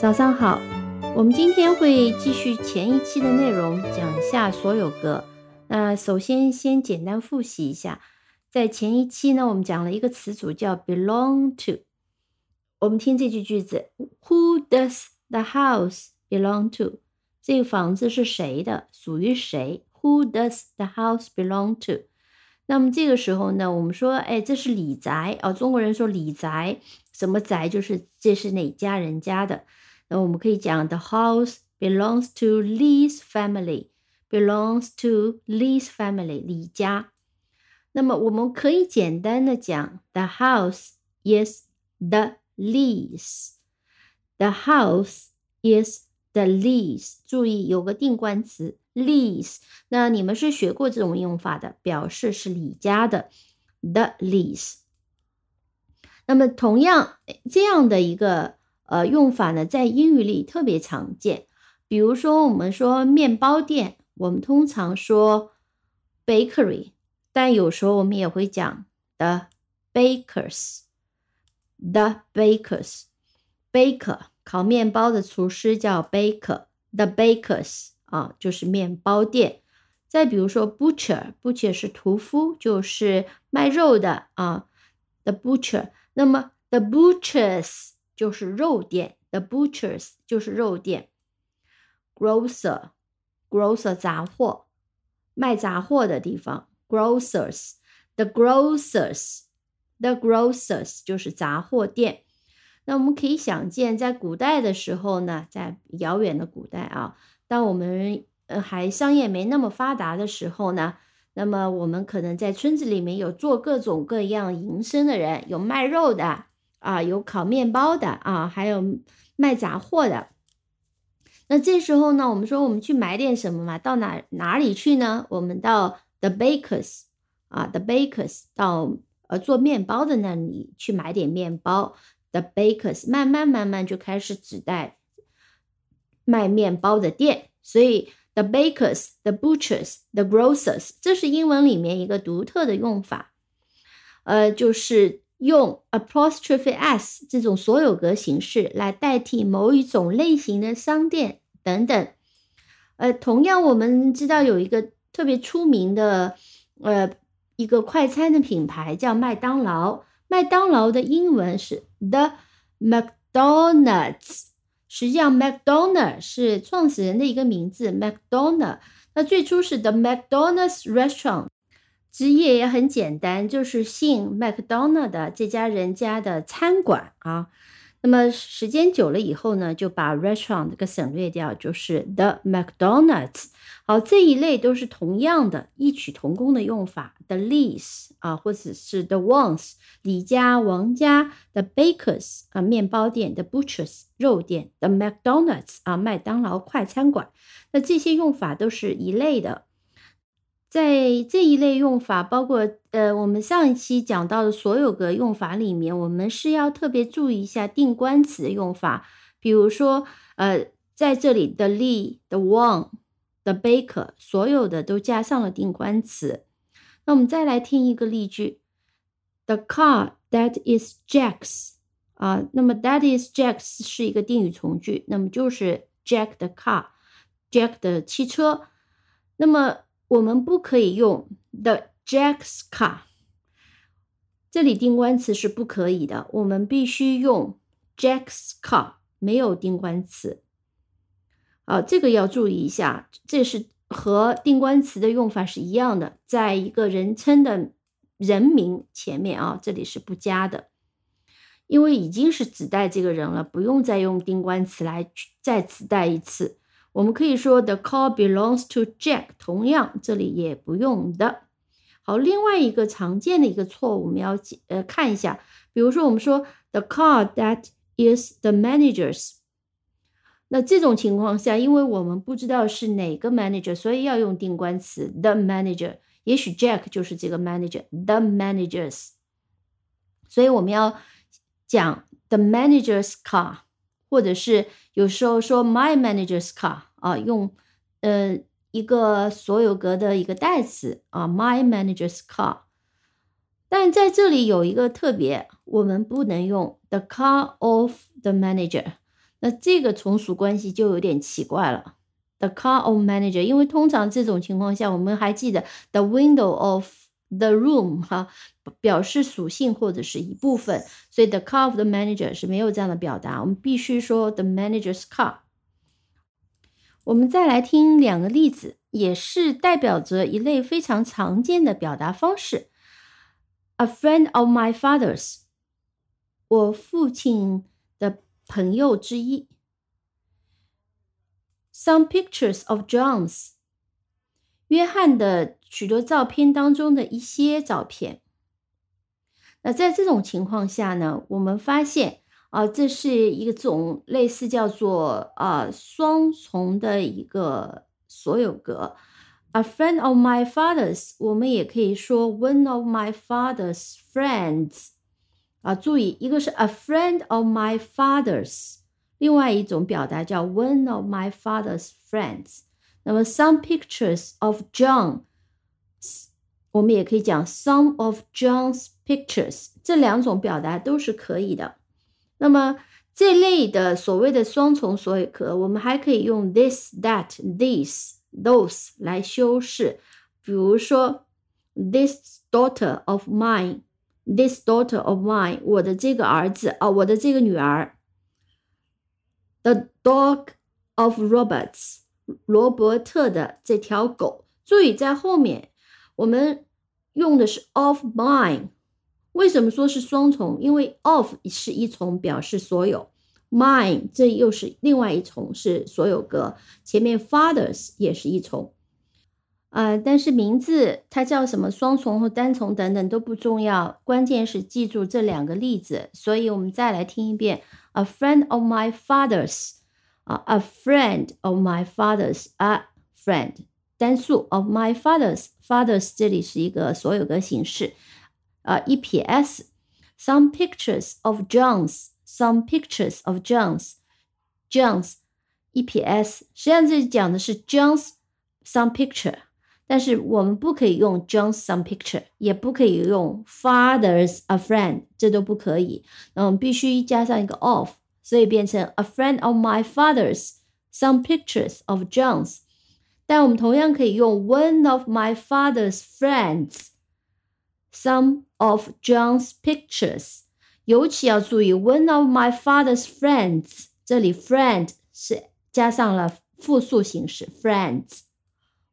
早上好，我们今天会继续前一期的内容，讲一下所有格。那首先先简单复习一下，在前一期呢，我们讲了一个词组叫 belong to。我们听这句句子：Who does the house belong to？这个房子是谁的？属于谁？Who does the house belong to？那么这个时候呢，我们说，哎，这是李宅啊。中国人说李宅，什么宅？就是这是哪家人家的。那我们可以讲，the house belongs to Lee's family，belongs to Lee's family，李家。那么我们可以简单的讲，the house is the Lee's，the house is the Lee's。注意有个定冠词，Lee's。那你们是学过这种用法的，表示是李家的，the Lee's。那么同样这样的一个。呃，用法呢，在英语里特别常见。比如说，我们说面包店，我们通常说 bakery，但有时候我们也会讲 the bakers，the bakers，baker 烤面包的厨师叫 baker，the bakers 啊，就是面包店。再比如说 butcher，butcher 是屠夫，就是卖肉的啊，the butcher。那么 the butchers。就是肉店，the butchers 就是肉店，grocer，grocer 杂货，卖杂货的地方，grocers，the grocers，the grocers 就是杂货店。那我们可以想见，在古代的时候呢，在遥远的古代啊，当我们呃还商业没那么发达的时候呢，那么我们可能在村子里面有做各种各样营生的人，有卖肉的。啊，有烤面包的啊，还有卖杂货的。那这时候呢，我们说我们去买点什么嘛？到哪哪里去呢？我们到 the bakers 啊，the bakers 到呃做面包的那里去买点面包。the bakers 慢慢慢慢就开始指代卖面包的店。所以 the bakers、the butchers、the grocers，这是英文里面一个独特的用法。呃，就是。用 apostrophe s 这种所有格形式来代替某一种类型的商店等等。呃，同样我们知道有一个特别出名的呃一个快餐的品牌叫麦当劳。麦当劳的英文是 the McDonald's。实际上，McDonald 是创始人的一个名字，McDonald。那最初是 the McDonald's Restaurant。职业也很简单，就是姓麦克 n a 的这家人家的餐馆啊。那么时间久了以后呢，就把 restaurant 这个省略掉，就是 the McDonald's。好，这一类都是同样的异曲同工的用法，the Lees 啊，或者是 the Ones，李家、王家，the Bakers 啊，面包店，the Butchers 肉店，the McDonald's 啊，麦当劳快餐馆。那这些用法都是一类的。在这一类用法，包括呃，我们上一期讲到的所有个用法里面，我们是要特别注意一下定冠词的用法。比如说，呃，在这里的 Lee、the Wang、the Baker，所有的都加上了定冠词。那我们再来听一个例句：The car that is Jack's 啊，那么 that is Jack's 是一个定语从句，那么就是 Jack 的 car，Jack 的汽车。那么我们不可以用 the Jack's car，这里定冠词是不可以的。我们必须用 Jack's car，没有定冠词。啊，这个要注意一下，这是和定冠词的用法是一样的，在一个人称的人名前面啊，这里是不加的，因为已经是指代这个人了，不用再用定冠词来再指代一次。我们可以说 the car belongs to Jack，同样这里也不用的。好，另外一个常见的一个错误，我们要呃看一下，比如说我们说 the car that is the manager's，那这种情况下，因为我们不知道是哪个 manager，所以要用定冠词 the manager。也许 Jack 就是这个 manager，the managers，所以我们要讲 the manager's car。或者是有时候说 my manager's car 啊，用呃一个所有格的一个代词啊，my manager's car。但在这里有一个特别，我们不能用 the car of the manager。那这个从属关系就有点奇怪了。The car of manager，因为通常这种情况下，我们还记得 the window of the room 哈，表示属性或者是一部分，所以 the car of the manager 是没有这样的表达，我们必须说 the manager's car。我们再来听两个例子，也是代表着一类非常常见的表达方式。A friend of my father's，我父亲的朋友之一。Some pictures of John's，约翰的 许多照片当中的一些照片。那在这种情况下呢，我们发现啊，这是一个种类似叫做啊双重的一个所有格。A friend of my father's，我们也可以说 one of my father's friends。啊，注意，一个是 a friend of my father's，另外一种表达叫 one of my father's friends。那么 some pictures of John，我们也可以讲 some of John's pictures，这两种表达都是可以的。那么这类的所谓的双重所有格，我们还可以用 this、that、these。those 来修饰，比如说 this daughter of mine，this daughter of mine，我的这个儿子啊，我的这个女儿。The dog of Roberts，罗伯特的这条狗。注意在后面，我们用的是 of mine。为什么说是双重？因为 of 是一重，表示所有。Mine，这又是另外一重，是所有格。前面 fathers 也是一重，呃，但是名字它叫什么双重或单重等等都不重要，关键是记住这两个例子。所以我们再来听一遍：A friend of my father's，啊，a friend of my father's，a friend 单数 of my father's，fathers 这里是一个所有格形式，啊，E P S，some pictures of John's。Some pictures of John's, John's, EPS，实际上这里讲的是 John's some picture，但是我们不可以用 John's some picture，也不可以用 father's a friend，这都不可以。那我们必须加上一个 of，所以变成 a friend of my father's some pictures of John's。 但我们同样可以用 one of my father's friends some of John's pictures。尤其要注意，one of my father's friends，这里 friend 是加上了复数形式 friends。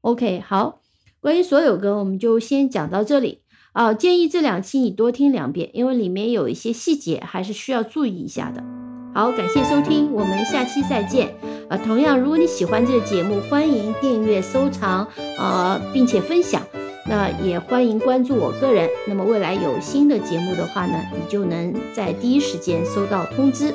OK，好，关于所有格我们就先讲到这里啊。建议这两期你多听两遍，因为里面有一些细节还是需要注意一下的。好，感谢收听，我们下期再见啊。同样，如果你喜欢这个节目，欢迎订阅、收藏啊，并且分享。那也欢迎关注我个人。那么未来有新的节目的话呢，你就能在第一时间收到通知。